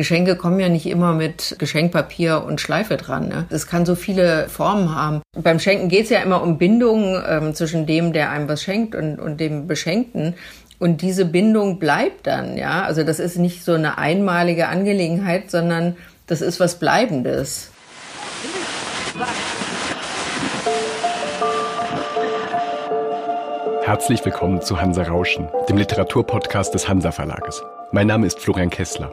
Geschenke kommen ja nicht immer mit Geschenkpapier und Schleife dran. Ne? Das kann so viele Formen haben. Beim Schenken geht es ja immer um Bindungen ähm, zwischen dem, der einem was schenkt und, und dem Beschenkten. Und diese Bindung bleibt dann, ja. Also das ist nicht so eine einmalige Angelegenheit, sondern das ist was Bleibendes. Herzlich willkommen zu Hansa Rauschen, dem Literaturpodcast des Hansa Verlages. Mein Name ist Florian Kessler.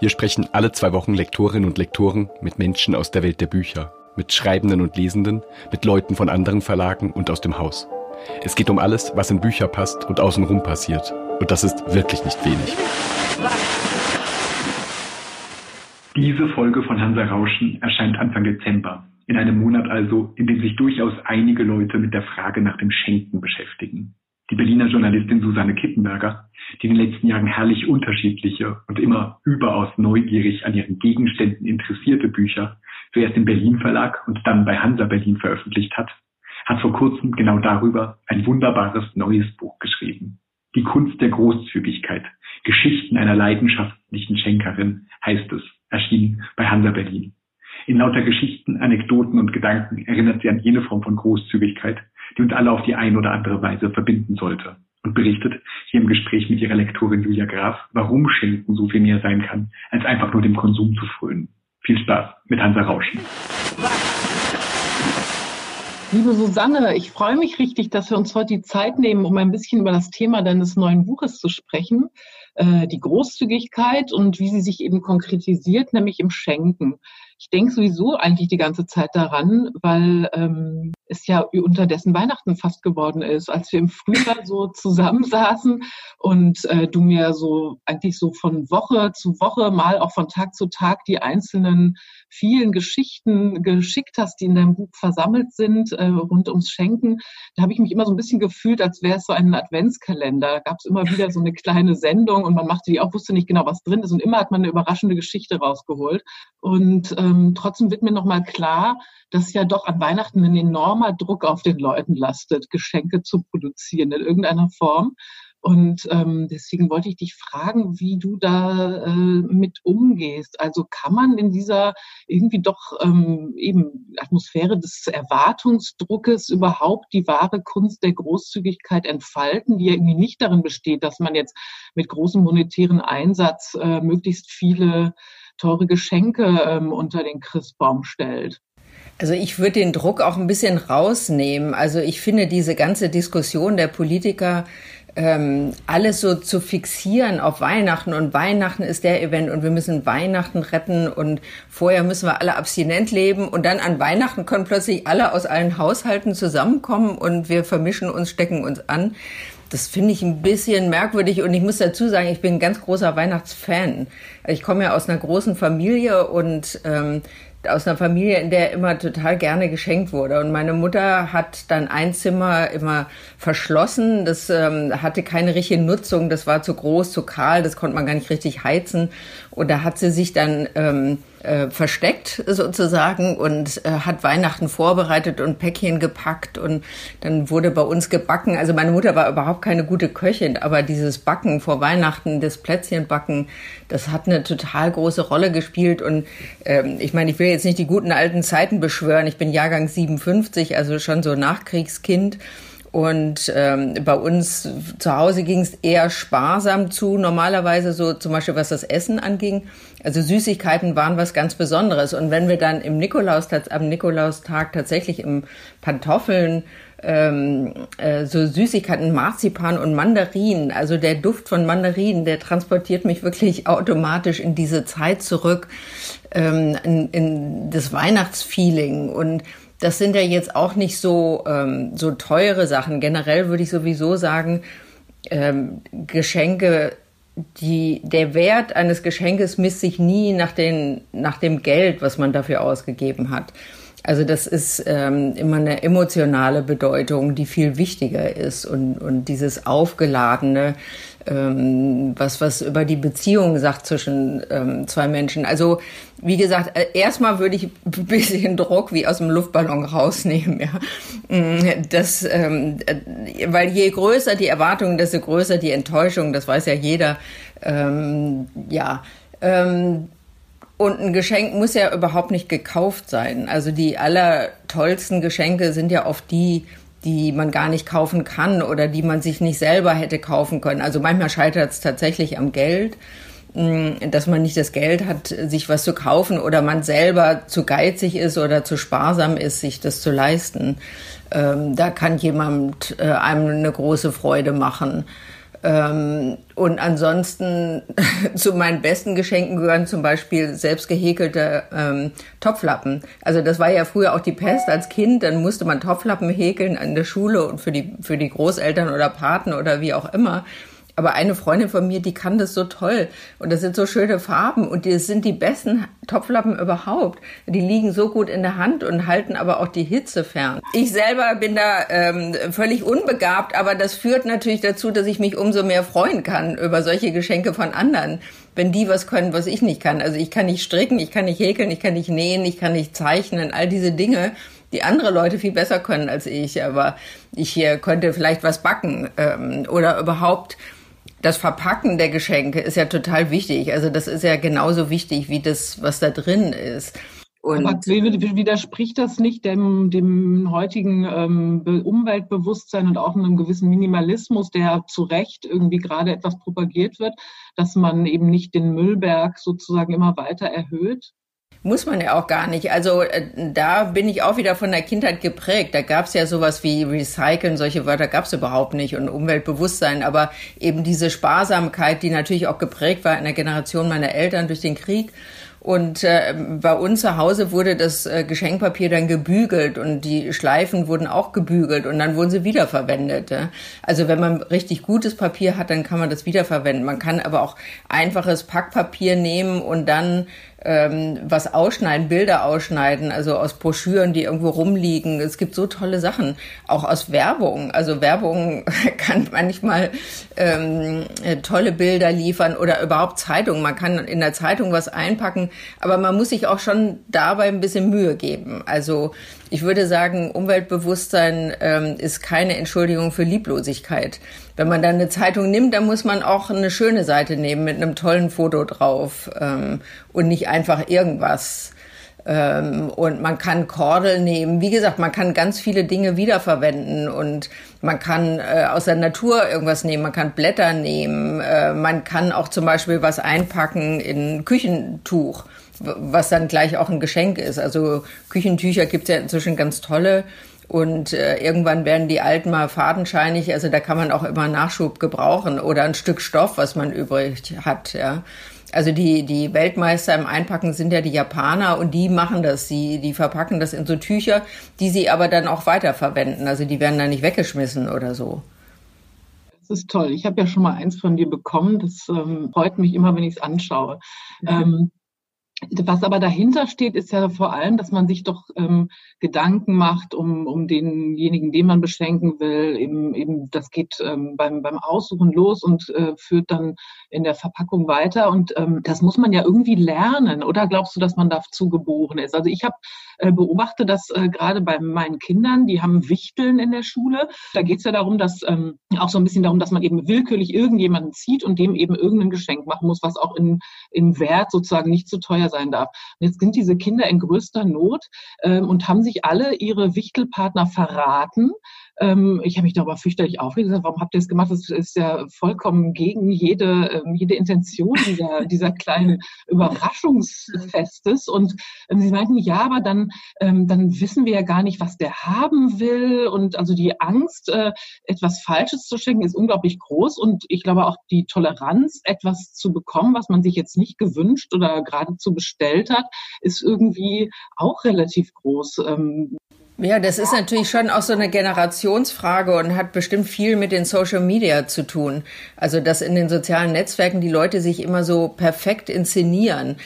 Hier sprechen alle zwei Wochen Lektorinnen und Lektoren mit Menschen aus der Welt der Bücher, mit Schreibenden und Lesenden, mit Leuten von anderen Verlagen und aus dem Haus. Es geht um alles, was in Bücher passt und außenrum passiert. Und das ist wirklich nicht wenig. Diese Folge von Hansa Rauschen erscheint Anfang Dezember. In einem Monat also, in dem sich durchaus einige Leute mit der Frage nach dem Schenken beschäftigen. Die Berliner Journalistin Susanne Kippenberger, die in den letzten Jahren herrlich unterschiedliche und immer überaus neugierig an ihren Gegenständen interessierte Bücher zuerst im Berlin Verlag und dann bei Hansa Berlin veröffentlicht hat, hat vor kurzem genau darüber ein wunderbares neues Buch geschrieben. Die Kunst der Großzügigkeit. Geschichten einer leidenschaftlichen Schenkerin heißt es, erschienen bei Hansa Berlin. In lauter Geschichten, Anekdoten und Gedanken erinnert sie an jene Form von Großzügigkeit, die uns alle auf die eine oder andere Weise verbinden sollte und berichtet hier im Gespräch mit ihrer Lektorin Julia Graf, warum Schenken so viel mehr sein kann, als einfach nur dem Konsum zu frönen. Viel Spaß mit Hansa Rauschen. Liebe Susanne, ich freue mich richtig, dass wir uns heute die Zeit nehmen, um ein bisschen über das Thema deines neuen Buches zu sprechen, äh, die Großzügigkeit und wie sie sich eben konkretisiert, nämlich im Schenken. Ich denke sowieso eigentlich die ganze Zeit daran, weil ähm, es ja unterdessen Weihnachten fast geworden ist, als wir im Frühjahr so zusammensaßen und äh, du mir so eigentlich so von Woche zu Woche, mal auch von Tag zu Tag die einzelnen vielen Geschichten geschickt hast, die in deinem Buch versammelt sind äh, rund ums Schenken. Da habe ich mich immer so ein bisschen gefühlt, als wäre es so ein Adventskalender. Da gab es immer wieder so eine kleine Sendung und man machte die auch, wusste nicht genau, was drin ist und immer hat man eine überraschende Geschichte rausgeholt. Und ähm, trotzdem wird mir nochmal klar, dass ja doch an Weihnachten ein enormer Druck auf den Leuten lastet, Geschenke zu produzieren in irgendeiner Form. Und ähm, deswegen wollte ich dich fragen, wie du da äh, mit umgehst. Also kann man in dieser irgendwie doch ähm, eben Atmosphäre des Erwartungsdruckes überhaupt die wahre Kunst der Großzügigkeit entfalten, die ja irgendwie nicht darin besteht, dass man jetzt mit großem monetären Einsatz äh, möglichst viele teure Geschenke ähm, unter den Christbaum stellt. Also ich würde den Druck auch ein bisschen rausnehmen. Also ich finde diese ganze Diskussion der Politiker, ähm, alles so zu fixieren auf Weihnachten und Weihnachten ist der Event und wir müssen Weihnachten retten und vorher müssen wir alle abstinent leben und dann an Weihnachten können plötzlich alle aus allen Haushalten zusammenkommen und wir vermischen uns, stecken uns an. Das finde ich ein bisschen merkwürdig und ich muss dazu sagen, ich bin ein ganz großer Weihnachtsfan. Ich komme ja aus einer großen Familie und ähm, aus einer Familie, in der immer total gerne geschenkt wurde. Und meine Mutter hat dann ein Zimmer immer verschlossen. Das ähm, hatte keine richtige Nutzung. Das war zu groß, zu kahl. Das konnte man gar nicht richtig heizen. Und da hat sie sich dann ähm, äh, versteckt sozusagen und äh, hat Weihnachten vorbereitet und Päckchen gepackt und dann wurde bei uns gebacken. Also meine Mutter war überhaupt keine gute Köchin, aber dieses Backen vor Weihnachten, das Plätzchenbacken, das hat eine total große Rolle gespielt und ähm, ich meine, ich will jetzt nicht die guten alten Zeiten beschwören. Ich bin Jahrgang 57, also schon so Nachkriegskind. Und ähm, bei uns zu Hause ging es eher sparsam zu, normalerweise so zum Beispiel was das Essen anging. Also Süßigkeiten waren was ganz Besonderes. Und wenn wir dann im Nikolaus, am Nikolaustag tatsächlich im Pantoffeln ähm, äh, so Süßigkeiten, Marzipan und Mandarinen, also der Duft von Mandarinen, der transportiert mich wirklich automatisch in diese Zeit zurück, ähm, in, in das Weihnachtsfeeling und das sind ja jetzt auch nicht so, ähm, so teure Sachen. Generell würde ich sowieso sagen, ähm, Geschenke, die, der Wert eines Geschenkes misst sich nie nach, den, nach dem Geld, was man dafür ausgegeben hat. Also das ist ähm, immer eine emotionale Bedeutung, die viel wichtiger ist und, und dieses aufgeladene, ähm, was was über die Beziehung sagt zwischen ähm, zwei Menschen. Also wie gesagt, äh, erstmal würde ich ein bisschen Druck wie aus dem Luftballon rausnehmen, ja. Mm, das, ähm, äh, weil je größer die Erwartungen, desto größer die Enttäuschung. Das weiß ja jeder. Ähm, ja. Ähm, Und ein Geschenk muss ja überhaupt nicht gekauft sein. Also die allertollsten Geschenke sind ja oft die, die man gar nicht kaufen kann oder die man sich nicht selber hätte kaufen können. Also manchmal scheitert es tatsächlich am Geld, mm, dass man nicht das Geld hat, sich was zu kaufen oder man selber zu geizig ist oder zu sparsam ist, sich das zu leisten. Ähm, da kann jemand äh, einem eine große Freude machen. Ähm, und ansonsten zu meinen besten Geschenken gehören zum Beispiel selbst gehäkelte ähm, Topflappen. Also das war ja früher auch die Pest als Kind. Dann musste man Topflappen häkeln an der Schule und für die, für die Großeltern oder Paten oder wie auch immer. Aber eine Freundin von mir, die kann das so toll. Und das sind so schöne Farben und das sind die besten Topflappen überhaupt. Die liegen so gut in der Hand und halten aber auch die Hitze fern. Ich selber bin da ähm, völlig unbegabt, aber das führt natürlich dazu, dass ich mich umso mehr freuen kann über solche Geschenke von anderen wenn die was können, was ich nicht kann. Also ich kann nicht stricken, ich kann nicht häkeln, ich kann nicht nähen, ich kann nicht zeichnen, all diese Dinge, die andere Leute viel besser können als ich. Aber ich hier könnte vielleicht was backen ähm, oder überhaupt das Verpacken der Geschenke ist ja total wichtig. Also das ist ja genauso wichtig wie das, was da drin ist. Und Aber widerspricht das nicht dem, dem heutigen ähm, Umweltbewusstsein und auch einem gewissen Minimalismus, der zu Recht irgendwie gerade etwas propagiert wird, dass man eben nicht den Müllberg sozusagen immer weiter erhöht? Muss man ja auch gar nicht. Also äh, da bin ich auch wieder von der Kindheit geprägt. Da gab es ja sowas wie Recyceln, solche Wörter gab es überhaupt nicht und Umweltbewusstsein. Aber eben diese Sparsamkeit, die natürlich auch geprägt war in der Generation meiner Eltern durch den Krieg. Und äh, bei uns zu Hause wurde das äh, Geschenkpapier dann gebügelt und die Schleifen wurden auch gebügelt und dann wurden sie wiederverwendet. Ja? Also wenn man richtig gutes Papier hat, dann kann man das wiederverwenden. Man kann aber auch einfaches Packpapier nehmen und dann ähm, was ausschneiden, Bilder ausschneiden, also aus Broschüren, die irgendwo rumliegen. Es gibt so tolle Sachen, auch aus Werbung. Also Werbung kann manchmal ähm, tolle Bilder liefern oder überhaupt Zeitungen. Man kann in der Zeitung was einpacken, aber man muss sich auch schon dabei ein bisschen Mühe geben. Also ich würde sagen, Umweltbewusstsein ähm, ist keine Entschuldigung für Lieblosigkeit. Wenn man dann eine Zeitung nimmt, dann muss man auch eine schöne Seite nehmen mit einem tollen Foto drauf ähm, und nicht einfach irgendwas. Ähm, und man kann Kordel nehmen. Wie gesagt, man kann ganz viele Dinge wiederverwenden und man kann äh, aus der Natur irgendwas nehmen. Man kann Blätter nehmen. Äh, man kann auch zum Beispiel was einpacken in Küchentuch was dann gleich auch ein Geschenk ist. Also Küchentücher gibt es ja inzwischen ganz tolle. Und äh, irgendwann werden die alten mal fadenscheinig, also da kann man auch immer Nachschub gebrauchen oder ein Stück Stoff, was man übrig hat, ja. Also die, die Weltmeister im Einpacken sind ja die Japaner und die machen das. Sie, die verpacken das in so Tücher, die sie aber dann auch weiterverwenden. Also die werden dann nicht weggeschmissen oder so. Das ist toll. Ich habe ja schon mal eins von dir bekommen. Das ähm, freut mich immer, wenn ich es anschaue. Mhm. Ähm, was aber dahinter steht, ist ja vor allem, dass man sich doch ähm, Gedanken macht um, um denjenigen, den man beschenken will. Eben, eben das geht ähm, beim, beim Aussuchen los und äh, führt dann in der Verpackung weiter. Und ähm, das muss man ja irgendwie lernen. Oder glaubst du, dass man dazu geboren ist? Also ich habe äh, beobachte das äh, gerade bei meinen Kindern, die haben Wichteln in der Schule. Da geht es ja darum, dass ähm, auch so ein bisschen darum, dass man eben willkürlich irgendjemanden zieht und dem eben irgendein Geschenk machen muss, was auch in, in Wert sozusagen nicht zu teuer sein darf. Und jetzt sind diese Kinder in größter Not ähm, und haben sich alle ihre Wichtelpartner verraten ähm, ich habe mich darüber fürchterlich aufgeregt. Warum habt ihr das gemacht? Das ist ja vollkommen gegen jede, ähm, jede Intention dieser, dieser kleinen Überraschungsfestes. Und ähm, sie meinten, ja, aber dann, ähm, dann wissen wir ja gar nicht, was der haben will. Und also die Angst, äh, etwas Falsches zu schenken, ist unglaublich groß. Und ich glaube auch die Toleranz, etwas zu bekommen, was man sich jetzt nicht gewünscht oder geradezu bestellt hat, ist irgendwie auch relativ groß. Ja, das ist natürlich schon auch so eine Generationsfrage und hat bestimmt viel mit den Social Media zu tun. Also, dass in den sozialen Netzwerken die Leute sich immer so perfekt inszenieren.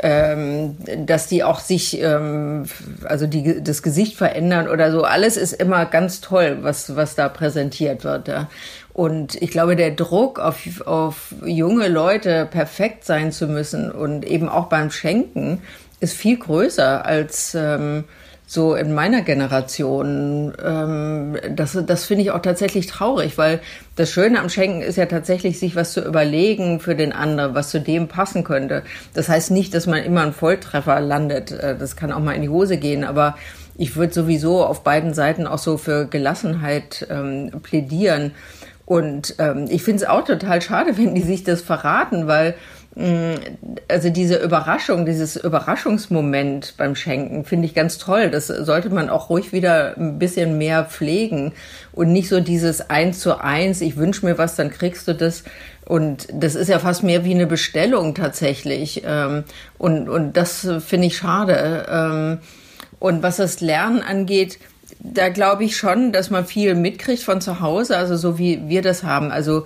Ähm, dass die auch sich, ähm, also die, das Gesicht verändern oder so. Alles ist immer ganz toll, was, was da präsentiert wird. Ja. Und ich glaube, der Druck auf, auf junge Leute perfekt sein zu müssen und eben auch beim Schenken ist viel größer als, ähm, so in meiner Generation. Ähm, das das finde ich auch tatsächlich traurig, weil das Schöne am Schenken ist ja tatsächlich, sich was zu überlegen für den anderen, was zu dem passen könnte. Das heißt nicht, dass man immer einen Volltreffer landet. Äh, das kann auch mal in die Hose gehen, aber ich würde sowieso auf beiden Seiten auch so für Gelassenheit ähm, plädieren. Und ähm, ich finde es auch total schade, wenn die sich das verraten, weil also diese Überraschung, dieses Überraschungsmoment beim Schenken finde ich ganz toll. Das sollte man auch ruhig wieder ein bisschen mehr pflegen und nicht so dieses eins zu eins, ich wünsche mir was, dann kriegst du das. Und das ist ja fast mehr wie eine Bestellung tatsächlich. Ähm, und, und das finde ich schade. Ähm, und was das Lernen angeht, da glaube ich schon, dass man viel mitkriegt von zu Hause, also so wie wir das haben. Also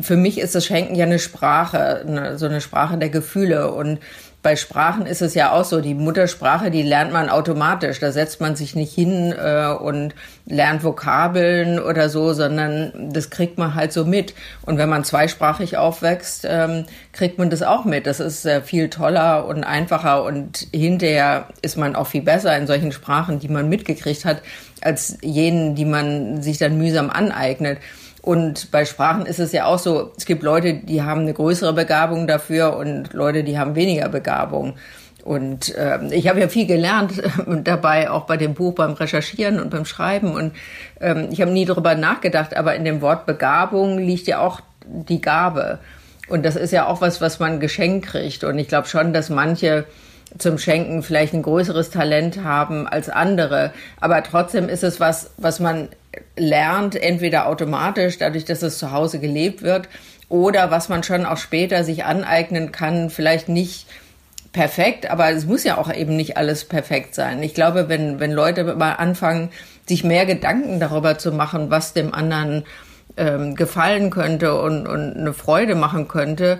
für mich ist das Schenken ja eine Sprache, eine, so eine Sprache der Gefühle. Und bei Sprachen ist es ja auch so, die Muttersprache, die lernt man automatisch. Da setzt man sich nicht hin äh, und lernt Vokabeln oder so, sondern das kriegt man halt so mit. Und wenn man zweisprachig aufwächst, ähm, kriegt man das auch mit. Das ist äh, viel toller und einfacher und hinterher ist man auch viel besser in solchen Sprachen, die man mitgekriegt hat, als jenen, die man sich dann mühsam aneignet. Und bei Sprachen ist es ja auch so, es gibt Leute, die haben eine größere Begabung dafür und Leute, die haben weniger Begabung. Und äh, ich habe ja viel gelernt äh, dabei, auch bei dem Buch, beim Recherchieren und beim Schreiben. Und ähm, ich habe nie darüber nachgedacht, aber in dem Wort Begabung liegt ja auch die Gabe. Und das ist ja auch was, was man geschenkt kriegt. Und ich glaube schon, dass manche zum Schenken vielleicht ein größeres Talent haben als andere. Aber trotzdem ist es was, was man lernt, entweder automatisch, dadurch, dass es zu Hause gelebt wird, oder was man schon auch später sich aneignen kann, vielleicht nicht perfekt, aber es muss ja auch eben nicht alles perfekt sein. Ich glaube, wenn, wenn Leute mal anfangen, sich mehr Gedanken darüber zu machen, was dem anderen ähm, gefallen könnte und, und eine Freude machen könnte,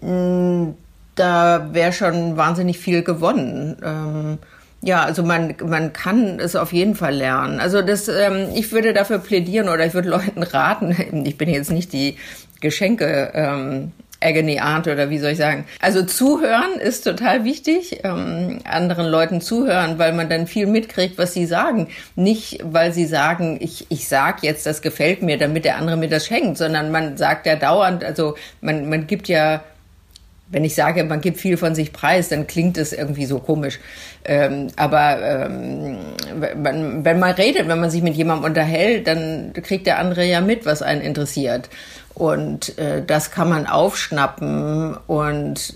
mh, mm, da wäre schon wahnsinnig viel gewonnen. Ähm, ja, also man, man kann es auf jeden Fall lernen. Also das, ähm, ich würde dafür plädieren oder ich würde Leuten raten, ich bin jetzt nicht die Geschenke ähm, Agony Aunt oder wie soll ich sagen. Also zuhören ist total wichtig, ähm, anderen Leuten zuhören, weil man dann viel mitkriegt, was sie sagen. Nicht, weil sie sagen, ich, ich sag jetzt, das gefällt mir, damit der andere mir das schenkt, sondern man sagt ja dauernd, also man, man gibt ja wenn ich sage, man gibt viel von sich preis, dann klingt es irgendwie so komisch. Ähm, aber ähm, wenn, wenn man redet, wenn man sich mit jemandem unterhält, dann kriegt der andere ja mit, was einen interessiert. Und äh, das kann man aufschnappen und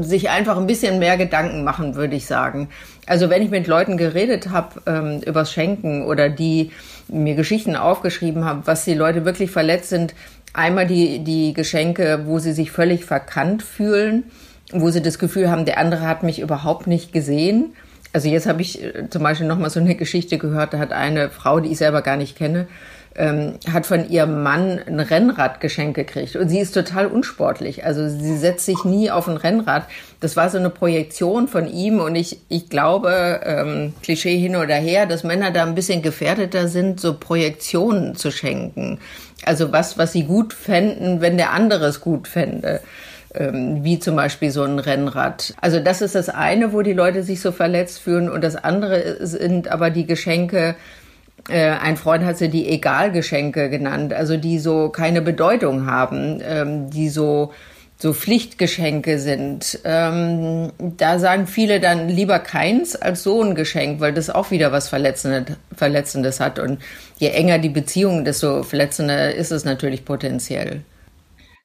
sich einfach ein bisschen mehr Gedanken machen, würde ich sagen. Also wenn ich mit Leuten geredet habe ähm, übers Schenken oder die mir Geschichten aufgeschrieben haben, was die Leute wirklich verletzt sind, Einmal die, die Geschenke, wo sie sich völlig verkannt fühlen, wo sie das Gefühl haben, der andere hat mich überhaupt nicht gesehen. Also jetzt habe ich äh, zum Beispiel noch mal so eine Geschichte gehört, da hat eine Frau, die ich selber gar nicht kenne, ähm, hat von ihrem Mann ein Rennradgeschenk gekriegt. Und sie ist total unsportlich. Also sie setzt sich nie auf ein Rennrad. Das war so eine Projektion von ihm. Und ich, ich glaube, ähm, Klischee hin oder her, dass Männer da ein bisschen gefährdeter sind, so Projektionen zu schenken. Also was, was sie gut fänden, wenn der andere es gut fände ähm, wie zum Beispiel so ein Rennrad. Also das ist das eine, wo die Leute sich so verletzt fühlen und das andere sind aber die Geschenke, ein Freund hat sie die Egalgeschenke genannt, also die so keine Bedeutung haben, ähm, die so so Pflichtgeschenke sind. Ähm, da sagen viele dann lieber keins als so ein Geschenk, weil das auch wieder was Verletzendes, Verletzendes hat. Und je enger die Beziehung, desto verletzender ist es natürlich potenziell.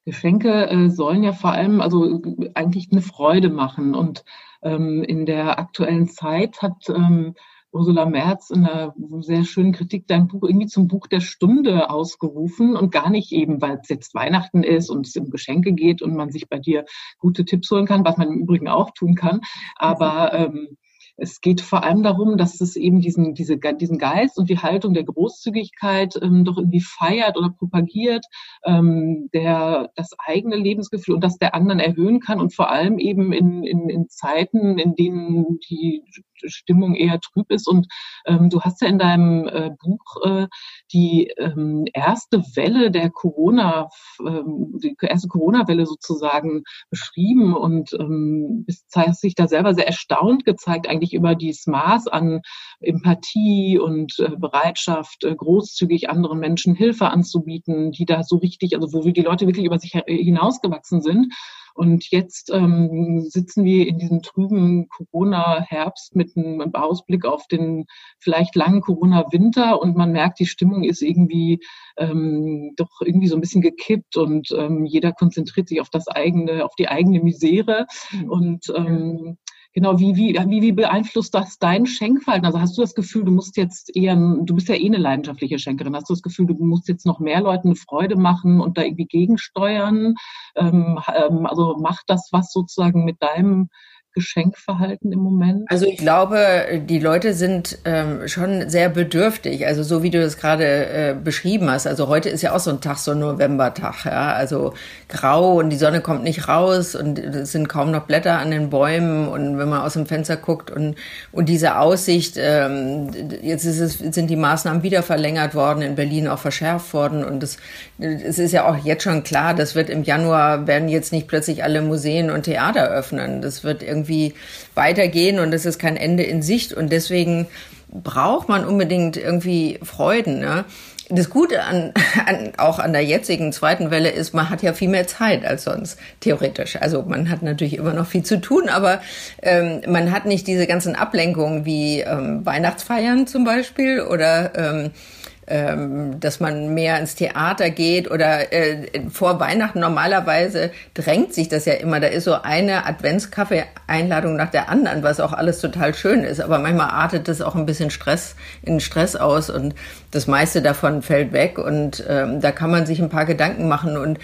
Geschenke äh, sollen ja vor allem also eigentlich eine Freude machen. Und ähm, in der aktuellen Zeit hat ähm, Ursula Merz in einer sehr schönen Kritik dein Buch irgendwie zum Buch der Stunde ausgerufen und gar nicht eben, weil es jetzt Weihnachten ist und es um Geschenke geht und man sich bei dir gute Tipps holen kann, was man im Übrigen auch tun kann. Aber ähm, es geht vor allem darum, dass es eben diesen, diese, diesen Geist und die Haltung der Großzügigkeit ähm, doch irgendwie feiert oder propagiert, ähm, der das eigene Lebensgefühl und das der anderen erhöhen kann und vor allem eben in, in, in Zeiten, in denen die Stimmung eher trüb ist. Und ähm, du hast ja in deinem äh, Buch äh, die ähm, erste Welle der Corona, ähm, die erste Corona-Welle sozusagen beschrieben und ähm, hast sich da selber sehr erstaunt gezeigt eigentlich über dieses Maß an Empathie und äh, Bereitschaft, äh, großzügig anderen Menschen Hilfe anzubieten, die da so richtig, also wo die Leute wirklich über sich hinausgewachsen sind. Und jetzt ähm, sitzen wir in diesem trüben Corona-Herbst mit einem Ausblick auf den vielleicht langen Corona-Winter und man merkt, die Stimmung ist irgendwie ähm, doch irgendwie so ein bisschen gekippt und ähm, jeder konzentriert sich auf das eigene, auf die eigene Misere. Mhm. Und ähm, Genau, wie, wie, wie, wie beeinflusst das dein Schenkverhalten? Also hast du das Gefühl, du musst jetzt eher, du bist ja eh eine leidenschaftliche Schenkerin, hast du das Gefühl, du musst jetzt noch mehr Leuten eine Freude machen und da irgendwie gegensteuern? Ähm, ähm, also macht das was sozusagen mit deinem Geschenkverhalten im Moment? Also ich glaube, die Leute sind ähm, schon sehr bedürftig. Also so wie du das gerade äh, beschrieben hast. Also heute ist ja auch so ein Tag, so ein Novembertag. Ja? Also grau und die Sonne kommt nicht raus und es sind kaum noch Blätter an den Bäumen. Und wenn man aus dem Fenster guckt und, und diese Aussicht, ähm, jetzt ist es, sind die Maßnahmen wieder verlängert worden, in Berlin auch verschärft worden. Und es, es ist ja auch jetzt schon klar, das wird im Januar, werden jetzt nicht plötzlich alle Museen und Theater öffnen. Das wird irgendwie irgendwie weitergehen und es ist kein Ende in Sicht und deswegen braucht man unbedingt irgendwie Freuden. Ne? Das Gute an, an, auch an der jetzigen zweiten Welle ist, man hat ja viel mehr Zeit als sonst, theoretisch. Also man hat natürlich immer noch viel zu tun, aber ähm, man hat nicht diese ganzen Ablenkungen wie ähm, Weihnachtsfeiern zum Beispiel oder ähm, ähm, dass man mehr ins Theater geht oder äh, vor Weihnachten normalerweise drängt sich das ja immer. Da ist so eine Adventskaffee-Einladung nach der anderen, was auch alles total schön ist. Aber manchmal artet das auch ein bisschen Stress in Stress aus und das meiste davon fällt weg und ähm, da kann man sich ein paar Gedanken machen und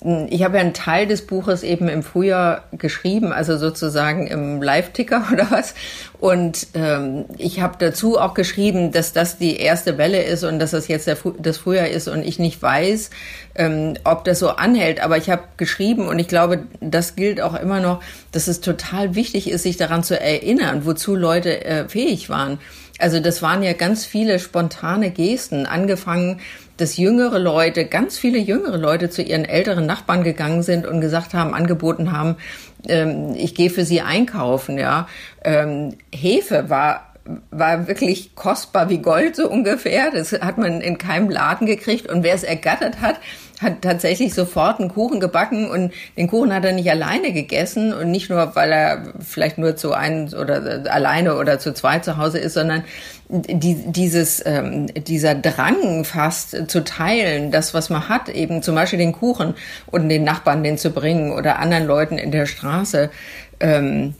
ich habe ja einen Teil des Buches eben im Frühjahr geschrieben, also sozusagen im Live-Ticker oder was. Und ähm, ich habe dazu auch geschrieben, dass das die erste Welle ist und dass das jetzt der, das Frühjahr ist und ich nicht weiß, ähm, ob das so anhält. Aber ich habe geschrieben und ich glaube, das gilt auch immer noch, dass es total wichtig ist, sich daran zu erinnern, wozu Leute äh, fähig waren. Also das waren ja ganz viele spontane Gesten, angefangen dass jüngere Leute, ganz viele jüngere Leute zu ihren älteren Nachbarn gegangen sind und gesagt haben, angeboten haben, ähm, ich gehe für sie einkaufen, ja. Ähm, Hefe war war wirklich kostbar wie Gold so ungefähr. Das hat man in keinem Laden gekriegt. Und wer es ergattert hat, hat tatsächlich sofort einen Kuchen gebacken und den Kuchen hat er nicht alleine gegessen und nicht nur, weil er vielleicht nur zu einem oder alleine oder zu zwei zu Hause ist, sondern die, dieses, ähm, dieser Drang fast zu teilen, das, was man hat, eben zum Beispiel den Kuchen und den Nachbarn den zu bringen oder anderen Leuten in der Straße, ähm,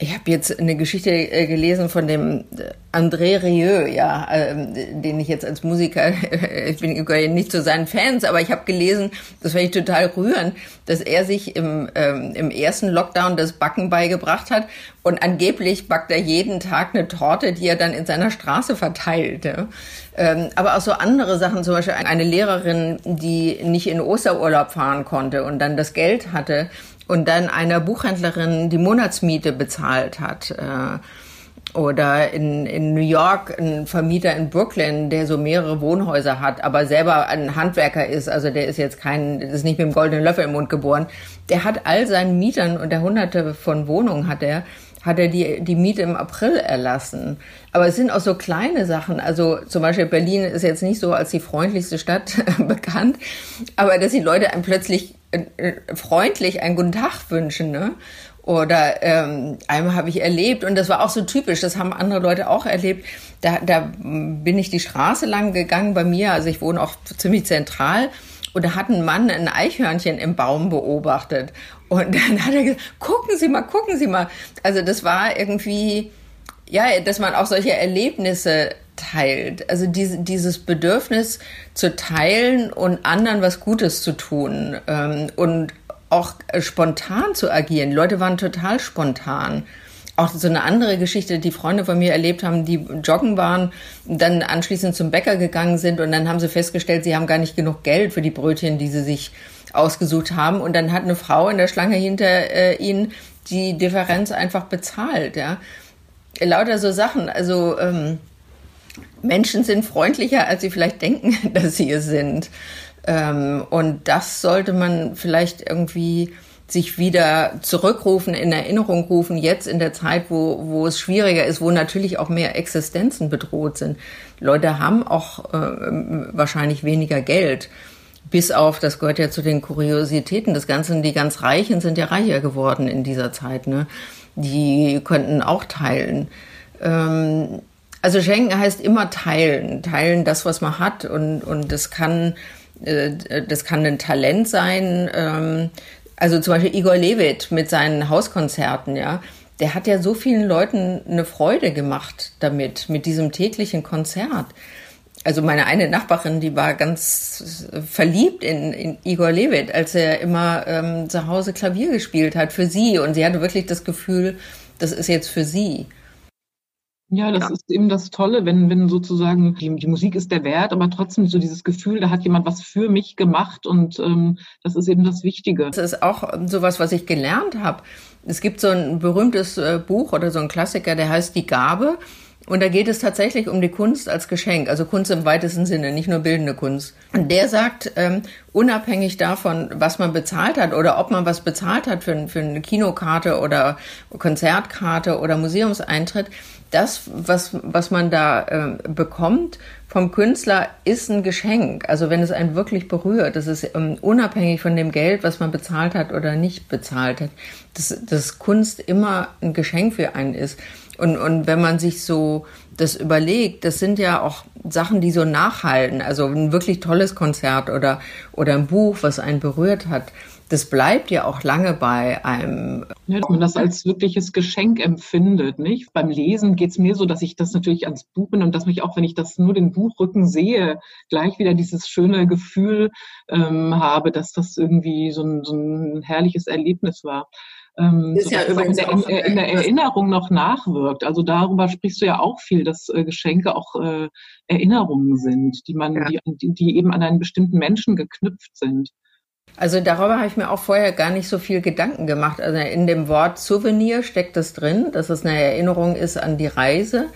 ich habe jetzt eine Geschichte äh, gelesen von dem äh, André Rieu, ja, ähm, den ich jetzt als Musiker, ich bin nicht zu seinen Fans, aber ich habe gelesen, das fand ich total rührend, dass er sich im, ähm, im ersten Lockdown das Backen beigebracht hat und angeblich backt er jeden Tag eine Torte, die er dann in seiner Straße verteilt. Ja. Ähm, aber auch so andere Sachen, zum Beispiel eine Lehrerin, die nicht in Osterurlaub fahren konnte und dann das Geld hatte, und dann einer Buchhändlerin die Monatsmiete bezahlt hat. Äh, oder in, in New York ein Vermieter in Brooklyn, der so mehrere Wohnhäuser hat, aber selber ein Handwerker ist, also der ist jetzt kein, ist nicht mit dem goldenen Löffel im Mund geboren. Der hat all seinen Mietern und der hunderte von Wohnungen hat er, hat er die, die Miete im April erlassen. Aber es sind auch so kleine Sachen. Also zum Beispiel Berlin ist jetzt nicht so als die freundlichste Stadt bekannt, aber dass die Leute einem plötzlich äh, äh, freundlich einen guten Tag wünschen, ne? Oder ähm, einmal habe ich erlebt, und das war auch so typisch, das haben andere Leute auch erlebt, da, da bin ich die Straße lang gegangen bei mir, also ich wohne auch ziemlich zentral, und da hat ein Mann ein Eichhörnchen im Baum beobachtet. Und dann hat er gesagt, gucken Sie mal, gucken Sie mal. Also das war irgendwie, ja, dass man auch solche Erlebnisse teilt. Also diese, dieses Bedürfnis zu teilen und anderen was Gutes zu tun ähm, und auch spontan zu agieren. Leute waren total spontan. Auch so eine andere Geschichte, die Freunde von mir erlebt haben, die joggen waren, dann anschließend zum Bäcker gegangen sind und dann haben sie festgestellt, sie haben gar nicht genug Geld für die Brötchen, die sie sich ausgesucht haben. Und dann hat eine Frau in der Schlange hinter äh, ihnen die Differenz einfach bezahlt, ja. lauter so Sachen. Also ähm, Menschen sind freundlicher, als sie vielleicht denken, dass sie es sind. Ähm, und das sollte man vielleicht irgendwie sich wieder zurückrufen, in Erinnerung rufen, jetzt in der Zeit, wo, wo es schwieriger ist, wo natürlich auch mehr Existenzen bedroht sind. Leute haben auch äh, wahrscheinlich weniger Geld. Bis auf, das gehört ja zu den Kuriositäten des Ganzen, die ganz Reichen sind ja reicher geworden in dieser Zeit. Ne? Die könnten auch teilen. Ähm, also schenken heißt immer teilen, teilen das, was man hat und, und das kann, das kann ein Talent sein. Ähm, also zum Beispiel Igor Levit mit seinen Hauskonzerten, ja. Der hat ja so vielen Leuten eine Freude gemacht damit, mit diesem täglichen Konzert. Also meine eine Nachbarin, die war ganz verliebt in, in Igor Levit, als er immer ähm, zu Hause Klavier gespielt hat für sie. Und sie hatte wirklich das Gefühl, das ist jetzt für sie. Ja, das ja. ist eben das Tolle, wenn, wenn sozusagen die, die Musik ist der Wert, aber trotzdem so dieses Gefühl, da hat jemand was für mich gemacht und ähm, das ist eben das Wichtige. Das ist auch sowas, was ich gelernt habe. Es gibt so ein berühmtes äh, Buch oder so ein Klassiker, der heißt Die Gabe. Und da geht es tatsächlich um die Kunst als Geschenk, also Kunst im weitesten Sinne, nicht nur bildende Kunst. Und der sagt, ähm, unabhängig davon, was man bezahlt hat oder ob man was bezahlt hat für, für eine Kinokarte oder Konzertkarte oder Museumseintritt, das, was, was man da äh, bekommt vom Künstler, ist ein Geschenk. Also wenn es einen wirklich berührt, das ist ähm, unabhängig von dem Geld, was man bezahlt hat oder nicht bezahlt hat, dass, dass Kunst immer ein Geschenk für einen ist. Und, und wenn man sich so das überlegt, das sind ja auch Sachen, die so nachhalten. Also ein wirklich tolles Konzert oder, oder ein Buch, was einen berührt hat das bleibt ja auch lange bei einem. Ja, dass man das als wirkliches Geschenk empfindet, nicht? Beim Lesen geht es mir so, dass ich das natürlich ans Buch bin und dass mich auch, wenn ich das nur den Buchrücken sehe, gleich wieder dieses schöne Gefühl ähm, habe, dass das irgendwie so ein, so ein herrliches Erlebnis war. Ähm, ist ja in der, in, in der, Erinnerung noch nachwirkt. Also darüber sprichst du ja auch viel, dass äh, Geschenke auch äh, Erinnerungen sind, die man, ja. die, die eben an einen bestimmten Menschen geknüpft sind. Also darüber habe ich mir auch vorher gar nicht so viel Gedanken gemacht. Also in dem Wort Souvenir steckt das drin, dass es eine Erinnerung ist an die Reise.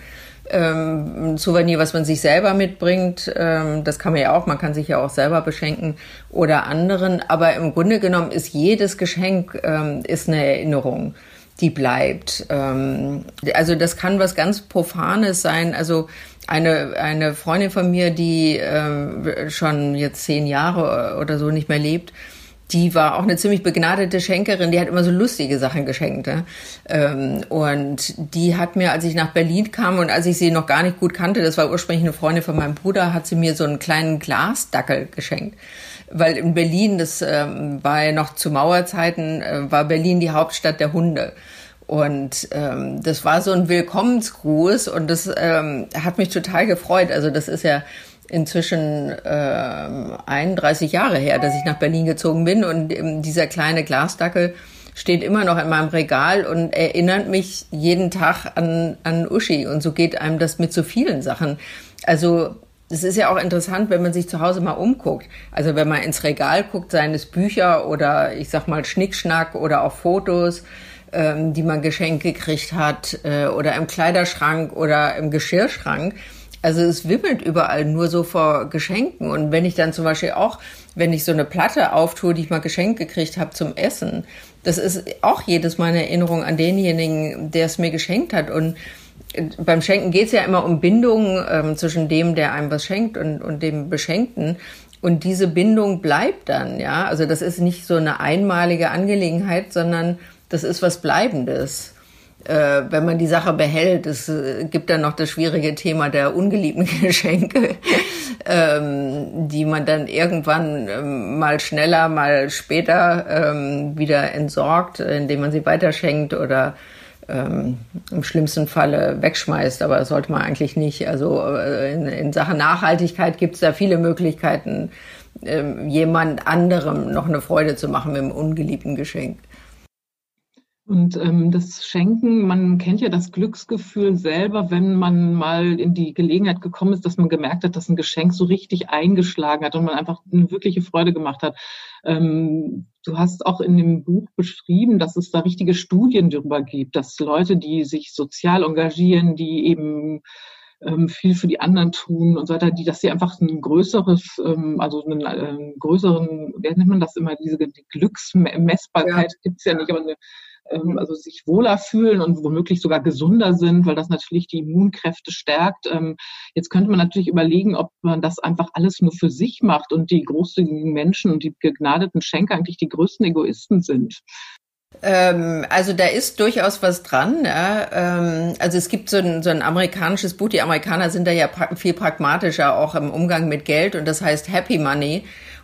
Ähm, ein Souvenir, was man sich selber mitbringt, ähm, das kann man ja auch, man kann sich ja auch selber beschenken oder anderen. Aber im Grunde genommen ist jedes Geschenk ähm, ist eine Erinnerung, die bleibt. Also das kann was ganz Profanes sein. Also eine, eine Freundin von mir, die ähm, schon jetzt zehn Jahre oder so nicht mehr lebt, die war auch eine ziemlich begnadete Schenkerin, die hat immer so lustige Sachen geschenkt. Ja? Ähm, und die hat mir, als ich nach Berlin kam und als ich sie noch gar nicht gut kannte, das war ursprünglich eine Freundin von meinem Bruder, hat sie mir so einen kleinen Glasdackel geschenkt. Weil in Berlin, das ähm, war ja noch zu Mauerzeiten, äh, war Berlin die Hauptstadt der Hunde. Und ähm, das war so ein Willkommensgruß und das ähm, hat mich total gefreut. Also das ist ja inzwischen äh, 31 Jahre her, dass ich nach Berlin gezogen bin und ähm, dieser kleine Glasdackel steht immer noch in meinem Regal und erinnert mich jeden Tag an, an Uschi und so geht einem das mit so vielen Sachen. Also es ist ja auch interessant, wenn man sich zu Hause mal umguckt. Also wenn man ins Regal guckt, seines Bücher oder ich sag mal Schnickschnack oder auch Fotos, ähm, die man geschenkt gekriegt hat äh, oder im Kleiderschrank oder im Geschirrschrank, also es wimmelt überall nur so vor Geschenken. Und wenn ich dann zum Beispiel auch, wenn ich so eine Platte auftue, die ich mal geschenkt gekriegt habe zum Essen, das ist auch jedes Mal eine Erinnerung an denjenigen, der es mir geschenkt hat. Und äh, beim Schenken geht es ja immer um Bindungen ähm, zwischen dem, der einem was schenkt und, und dem Beschenkten. Und diese Bindung bleibt dann, ja. Also das ist nicht so eine einmalige Angelegenheit, sondern das ist was Bleibendes äh, wenn man die Sache behält. Es äh, gibt dann noch das schwierige Thema der ungeliebten Geschenke, ähm, die man dann irgendwann ähm, mal schneller, mal später ähm, wieder entsorgt, indem man sie weiterschenkt oder ähm, im schlimmsten Falle wegschmeißt, aber das sollte man eigentlich nicht. Also äh, in, in Sachen Nachhaltigkeit gibt es da viele Möglichkeiten, ähm, jemand anderem noch eine Freude zu machen mit einem ungeliebten Geschenk. Und ähm, das Schenken, man kennt ja das Glücksgefühl selber, wenn man mal in die Gelegenheit gekommen ist, dass man gemerkt hat, dass ein Geschenk so richtig eingeschlagen hat und man einfach eine wirkliche Freude gemacht hat. Ähm, du hast auch in dem Buch beschrieben, dass es da richtige Studien darüber gibt, dass Leute, die sich sozial engagieren, die eben ähm, viel für die anderen tun und so weiter, die, dass sie einfach ein größeres, ähm, also einen, äh, größeren, wie nennt man das immer, diese die Glücksmessbarkeit ja. gibt's ja nicht, aber eine ähm, also sich wohler fühlen und womöglich sogar gesunder sind, weil das natürlich die Immunkräfte stärkt. Ähm, jetzt könnte man natürlich überlegen, ob man das einfach alles nur für sich macht und die großzügigen Menschen und die begnadeten Schenker eigentlich die größten Egoisten sind. Ähm, also da ist durchaus was dran. Ja. Also es gibt so ein, so ein amerikanisches Buch, die Amerikaner sind da ja viel pragmatischer auch im Umgang mit Geld und das heißt Happy Money.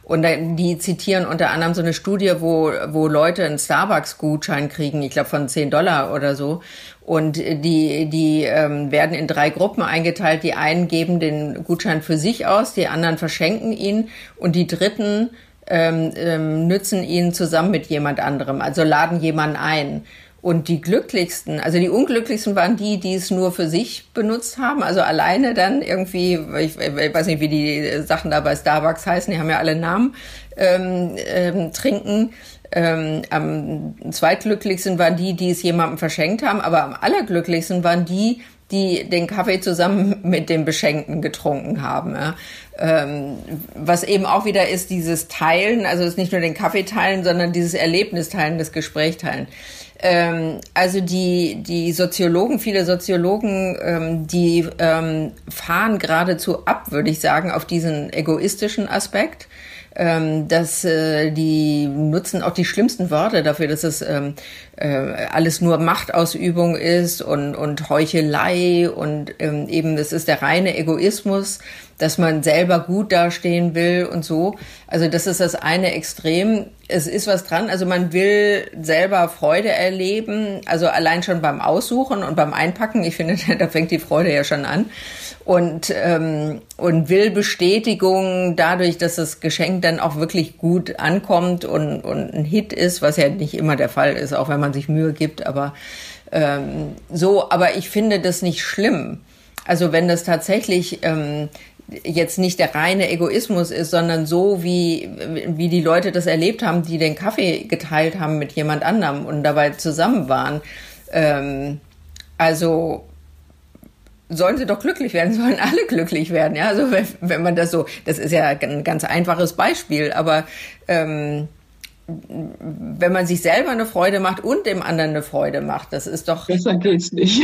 Und die zitieren unter anderem so eine Studie, wo, wo Leute einen Starbucks-Gutschein kriegen, ich glaube von 10 Dollar oder so. Und die, die ähm, werden in drei Gruppen eingeteilt. Die einen geben den Gutschein für sich aus, die anderen verschenken ihn und die dritten ähm, ähm, nützen ihn zusammen mit jemand anderem, also laden jemanden ein. Und die glücklichsten, also die unglücklichsten waren die, die es nur für sich benutzt haben, also alleine dann irgendwie, ich, ich weiß nicht, wie die Sachen da bei Starbucks heißen, die haben ja alle Namen, ähm, ähm, trinken. Ähm, am zweitglücklichsten waren die, die es jemandem verschenkt haben, aber am allerglücklichsten waren die, die den Kaffee zusammen mit dem Beschenkten getrunken haben. Ja. Ähm, was eben auch wieder ist dieses Teilen, also es ist nicht nur den Kaffee teilen, sondern dieses Erlebnis teilen, das Gespräch teilen. Ähm, also die, die Soziologen, viele Soziologen, ähm, die ähm, fahren geradezu ab, würde ich sagen, auf diesen egoistischen Aspekt. Ähm, dass äh, die nutzen auch die schlimmsten Worte dafür, dass es ähm, äh, alles nur Machtausübung ist und, und Heuchelei und ähm, eben das ist der reine Egoismus dass man selber gut dastehen will und so. Also das ist das eine Extrem. Es ist was dran. Also man will selber Freude erleben. Also allein schon beim Aussuchen und beim Einpacken. Ich finde, da fängt die Freude ja schon an. Und, ähm, und will Bestätigung dadurch, dass das Geschenk dann auch wirklich gut ankommt und, und ein Hit ist, was ja nicht immer der Fall ist, auch wenn man sich Mühe gibt. Aber ähm, so, aber ich finde das nicht schlimm. Also wenn das tatsächlich ähm, jetzt nicht der reine Egoismus ist, sondern so, wie, wie die Leute das erlebt haben, die den Kaffee geteilt haben mit jemand anderem und dabei zusammen waren. Ähm, also sollen sie doch glücklich werden, sollen alle glücklich werden. Ja, also wenn, wenn man das so, das ist ja ein ganz einfaches Beispiel, aber ähm, wenn man sich selber eine Freude macht und dem anderen eine Freude macht, das ist doch. Besser geht's nicht.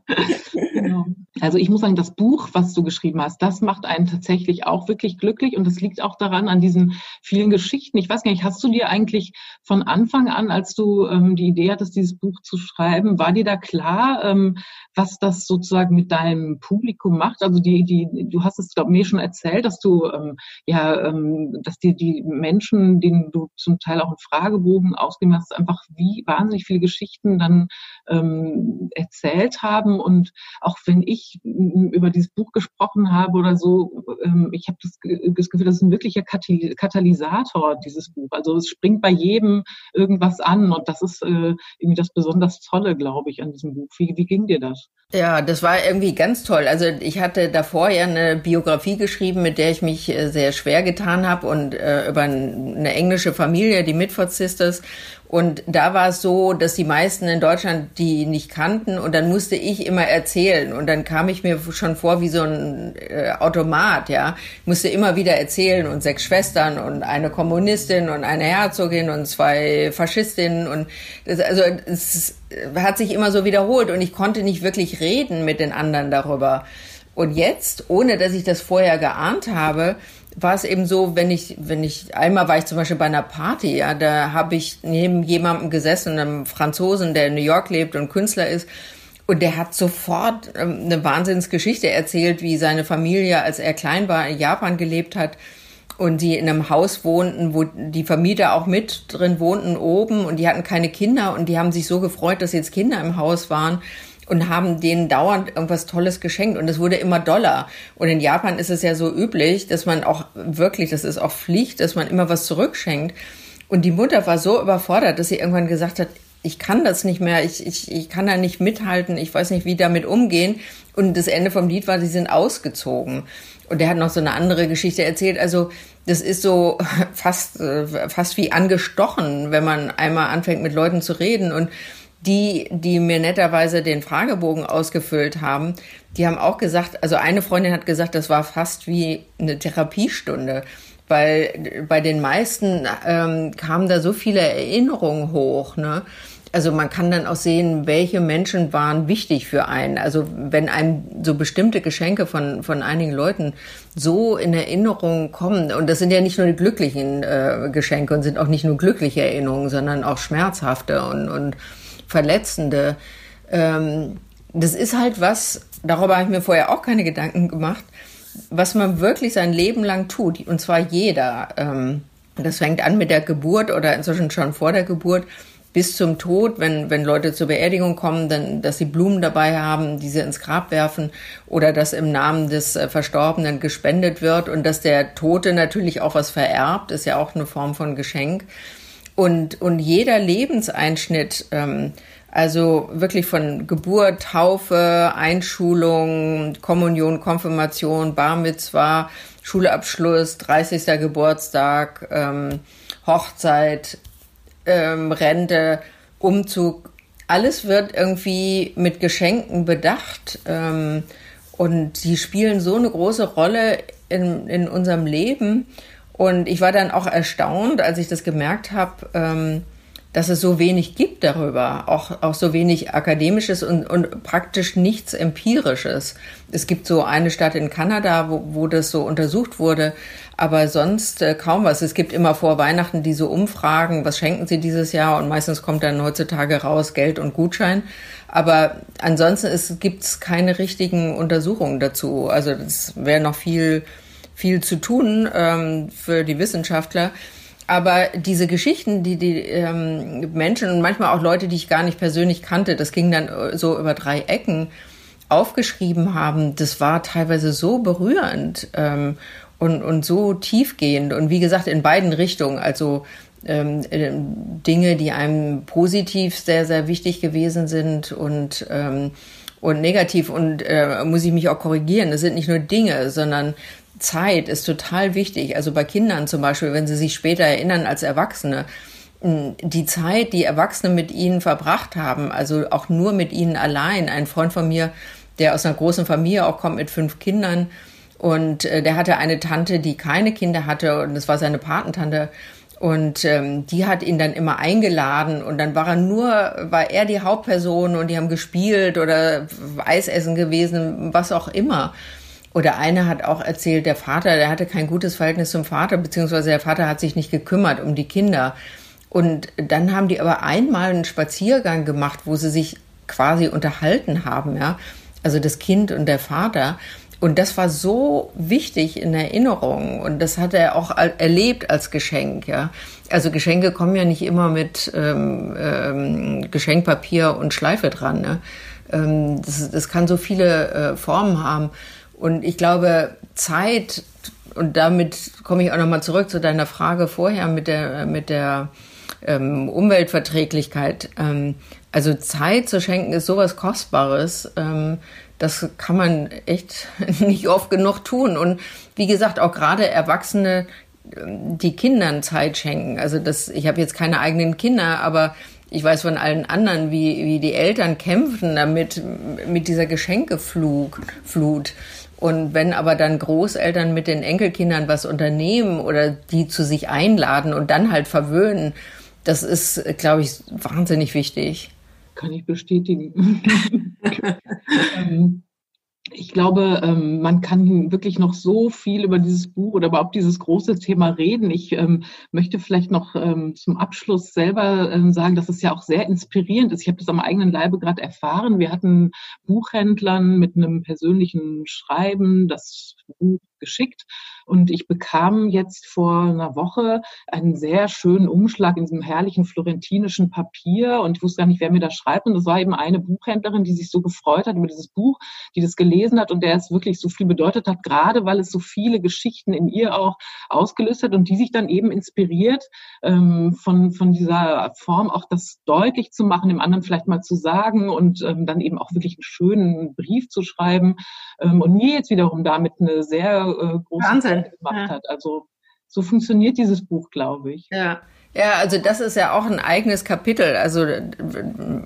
genau. Also ich muss sagen, das Buch, was du geschrieben hast, das macht einen tatsächlich auch wirklich glücklich und das liegt auch daran an diesen vielen Geschichten. Ich weiß gar nicht, hast du dir eigentlich von Anfang an, als du ähm, die Idee hattest, dieses Buch zu schreiben, war dir da klar, ähm, was das sozusagen mit deinem Publikum macht? Also die, die, du hast es, glaube ich, mir schon erzählt, dass du ähm, ja, ähm, dass die, die Menschen, denen du zum Teil auch einen Fragebogen ausgegeben hast, einfach wie wahnsinnig viele Geschichten dann ähm, erzählt haben. Und auch wenn ich über dieses Buch gesprochen habe oder so, ähm, ich habe das, das, Gefühl, das ist ein wirklicher Katalysator, dieses Buch. Also es springt bei jedem irgendwas an und das ist äh, irgendwie das besonders Tolle, glaube ich, an diesem Buch. Wie, wie ging dir das? Ja, das war irgendwie ganz toll. Also ich hatte davor ja eine Biografie geschrieben, mit der ich mich äh, sehr schwer getan habe und äh, über eine englische Familie, die Mitford Sisters. Und da war es so, dass die meisten in Deutschland die nicht kannten und dann musste ich immer erzählen und dann kam ich mir schon vor wie so ein äh, Automat, ja. Ich musste immer wieder erzählen und sechs Schwestern und eine Kommunistin und eine Herzogin und zwei Faschistinnen und das, also es hat sich immer so wiederholt und ich konnte nicht wirklich reden mit den anderen darüber. Und jetzt, ohne dass ich das vorher geahnt habe, war es eben so, wenn ich, wenn ich, einmal war ich zum Beispiel bei einer Party, ja, da habe ich neben jemandem gesessen, einem Franzosen, der in New York lebt und Künstler ist, und der hat sofort ähm, eine Wahnsinnsgeschichte erzählt, wie seine Familie, als er klein war, in Japan gelebt hat und die in einem Haus wohnten, wo die Vermieter auch mit drin wohnten oben und die hatten keine Kinder und die haben sich so gefreut, dass jetzt Kinder im Haus waren und haben denen dauernd irgendwas Tolles geschenkt und es wurde immer doller. Und in Japan ist es ja so üblich, dass man auch wirklich, das ist auch Pflicht, dass man immer was zurückschenkt. Und die Mutter war so überfordert, dass sie irgendwann gesagt hat, ich kann das nicht mehr, ich, ich, ich kann da nicht mithalten, ich weiß nicht, wie damit umgehen. Und das Ende vom Lied war, sie sind ausgezogen. Und er hat noch so eine andere Geschichte erzählt. Also das ist so fast, äh, fast wie angestochen, wenn man einmal anfängt mit Leuten zu reden. Und die, die mir netterweise den Fragebogen ausgefüllt haben, die haben auch gesagt, also eine Freundin hat gesagt, das war fast wie eine Therapiestunde, weil bei den meisten ähm, kamen da so viele Erinnerungen hoch, ne? Also man kann dann auch sehen, welche Menschen waren wichtig für einen. Also wenn einem so bestimmte Geschenke von, von einigen Leuten so in Erinnerung kommen, und das sind ja nicht nur die glücklichen äh, Geschenke und sind auch nicht nur glückliche Erinnerungen, sondern auch schmerzhafte und, und verletzende. Ähm, das ist halt was, darüber habe ich mir vorher auch keine Gedanken gemacht, was man wirklich sein Leben lang tut, und zwar jeder. Ähm, das fängt an mit der Geburt oder inzwischen schon vor der Geburt bis zum Tod, wenn, wenn Leute zur Beerdigung kommen, dann, dass sie Blumen dabei haben, diese ins Grab werfen oder dass im Namen des äh, Verstorbenen gespendet wird und dass der Tote natürlich auch was vererbt, ist ja auch eine Form von Geschenk. Und, und jeder Lebenseinschnitt, ähm, also wirklich von Geburt, Taufe, Einschulung, Kommunion, Konfirmation, Bar Mitzvah, Schulabschluss, 30. Geburtstag, ähm, Hochzeit, ähm, Rente, Umzug, alles wird irgendwie mit Geschenken bedacht. Ähm, und die spielen so eine große Rolle in, in unserem Leben. Und ich war dann auch erstaunt, als ich das gemerkt habe, ähm, dass es so wenig gibt darüber, auch, auch so wenig akademisches und, und praktisch nichts empirisches. Es gibt so eine Stadt in Kanada, wo, wo das so untersucht wurde, aber sonst äh, kaum was. Es gibt immer vor Weihnachten diese Umfragen, was schenken Sie dieses Jahr? Und meistens kommt dann heutzutage raus Geld und Gutschein. Aber ansonsten gibt es keine richtigen Untersuchungen dazu. Also es wäre noch viel, viel zu tun ähm, für die Wissenschaftler. Aber diese Geschichten, die die ähm, Menschen und manchmal auch Leute, die ich gar nicht persönlich kannte, das ging dann äh, so über drei Ecken, aufgeschrieben haben, das war teilweise so berührend ähm, und, und so tiefgehend. Und wie gesagt, in beiden Richtungen. Also ähm, äh, Dinge, die einem positiv sehr, sehr wichtig gewesen sind und, ähm, und negativ. Und äh, muss ich mich auch korrigieren, das sind nicht nur Dinge, sondern Zeit ist total wichtig. Also bei Kindern zum Beispiel, wenn sie sich später erinnern als Erwachsene, die Zeit, die Erwachsene mit ihnen verbracht haben, also auch nur mit ihnen allein. Ein Freund von mir, der aus einer großen Familie auch kommt mit fünf Kindern und äh, der hatte eine Tante, die keine Kinder hatte und das war seine Patentante. Und ähm, die hat ihn dann immer eingeladen und dann war er nur, war er die Hauptperson und die haben gespielt oder Eisessen gewesen, was auch immer. Oder einer hat auch erzählt, der Vater, der hatte kein gutes Verhältnis zum Vater, beziehungsweise der Vater hat sich nicht gekümmert um die Kinder. Und dann haben die aber einmal einen Spaziergang gemacht, wo sie sich quasi unterhalten haben, ja. Also das Kind und der Vater. Und das war so wichtig in Erinnerung. Und das hat er auch erlebt als Geschenk, ja. Also Geschenke kommen ja nicht immer mit ähm, ähm, Geschenkpapier und Schleife dran. Ne? Ähm, das, das kann so viele äh, Formen haben. Und ich glaube, Zeit, und damit komme ich auch nochmal zurück zu deiner Frage vorher mit der, mit der ähm, Umweltverträglichkeit. Ähm, also Zeit zu schenken ist sowas Kostbares. Ähm, das kann man echt nicht oft genug tun. Und wie gesagt, auch gerade Erwachsene, ähm, die Kindern Zeit schenken. Also das, ich habe jetzt keine eigenen Kinder, aber ich weiß von allen anderen, wie, wie die Eltern kämpfen damit, mit dieser Geschenkeflut. Flut. Und wenn aber dann Großeltern mit den Enkelkindern was unternehmen oder die zu sich einladen und dann halt verwöhnen, das ist, glaube ich, wahnsinnig wichtig. Kann ich bestätigen. ähm, ich glaube, ähm, man kann wirklich noch so viel über dieses Buch oder überhaupt dieses große Thema reden. Ich ähm, möchte vielleicht noch ähm, zum Abschluss selber sagen, dass es ja auch sehr inspirierend ist. Ich habe das am eigenen Leibe gerade erfahren. Wir hatten Buchhändlern mit einem persönlichen Schreiben das Buch geschickt. Und ich bekam jetzt vor einer Woche einen sehr schönen Umschlag in diesem herrlichen florentinischen Papier und ich wusste gar nicht, wer mir das schreibt. Und das war eben eine Buchhändlerin, die sich so gefreut hat über dieses Buch, die das gelesen hat und der es wirklich so viel bedeutet hat, gerade weil es so viele Geschichten in ihr auch ausgelöst hat und die sich dann eben inspiriert ähm, von, von dieser Form auch das deutlich zu machen, dem anderen vielleicht mal zu sagen und ähm, dann eben auch wirklich einen schönen Brief zu schreiben ähm, und mir jetzt wiederum damit eine sehr äh, große Wahnsinn. gemacht ja. hat. Also so funktioniert dieses Buch, glaube ich. Ja. Ja, also das ist ja auch ein eigenes Kapitel. Also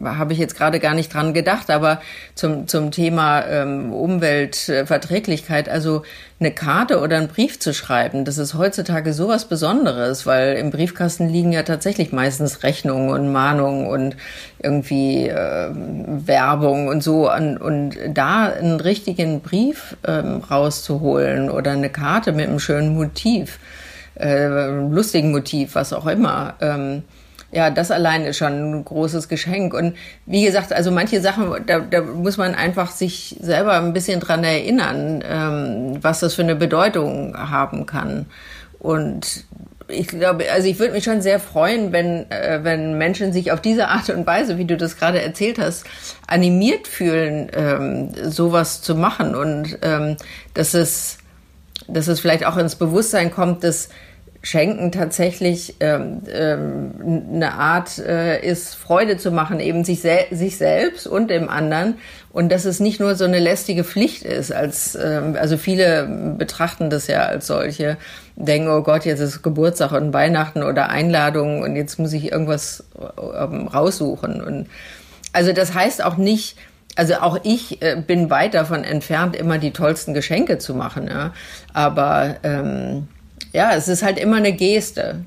habe ich jetzt gerade gar nicht dran gedacht, aber zum, zum Thema ähm, Umweltverträglichkeit, also eine Karte oder einen Brief zu schreiben, das ist heutzutage sowas Besonderes, weil im Briefkasten liegen ja tatsächlich meistens Rechnungen und Mahnungen und irgendwie äh, Werbung und so. Und, und da einen richtigen Brief ähm, rauszuholen oder eine Karte mit einem schönen Motiv äh, lustigen Motiv, was auch immer. Ähm, ja, das allein ist schon ein großes Geschenk. Und wie gesagt, also manche Sachen, da, da muss man einfach sich selber ein bisschen dran erinnern, ähm, was das für eine Bedeutung haben kann. Und ich glaube, also ich würde mich schon sehr freuen, wenn, äh, wenn Menschen sich auf diese Art und Weise, wie du das gerade erzählt hast, animiert fühlen, ähm, sowas zu machen und ähm, dass es dass es vielleicht auch ins Bewusstsein kommt, dass Schenken tatsächlich ähm, ähm, eine Art äh, ist, Freude zu machen, eben sich, sel sich selbst und dem anderen. Und dass es nicht nur so eine lästige Pflicht ist, als ähm, also viele betrachten das ja als solche, denken, oh Gott, jetzt ist Geburtstag und Weihnachten oder Einladung und jetzt muss ich irgendwas ähm, raussuchen. Und also das heißt auch nicht, also auch ich äh, bin weit davon entfernt, immer die tollsten Geschenke zu machen. Ja? Aber ähm, ja, es ist halt immer eine Geste.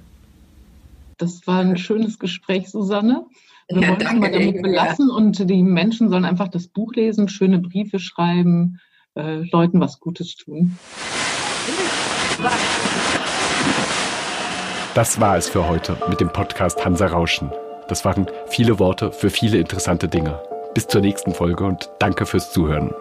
Das war ein schönes Gespräch, Susanne. Wir ja, wollen es mal damit belassen und die Menschen sollen einfach das Buch lesen, schöne Briefe schreiben, äh, Leuten was Gutes tun. Das war es für heute mit dem Podcast Hansa Rauschen. Das waren viele Worte für viele interessante Dinge. Bis zur nächsten Folge und danke fürs Zuhören.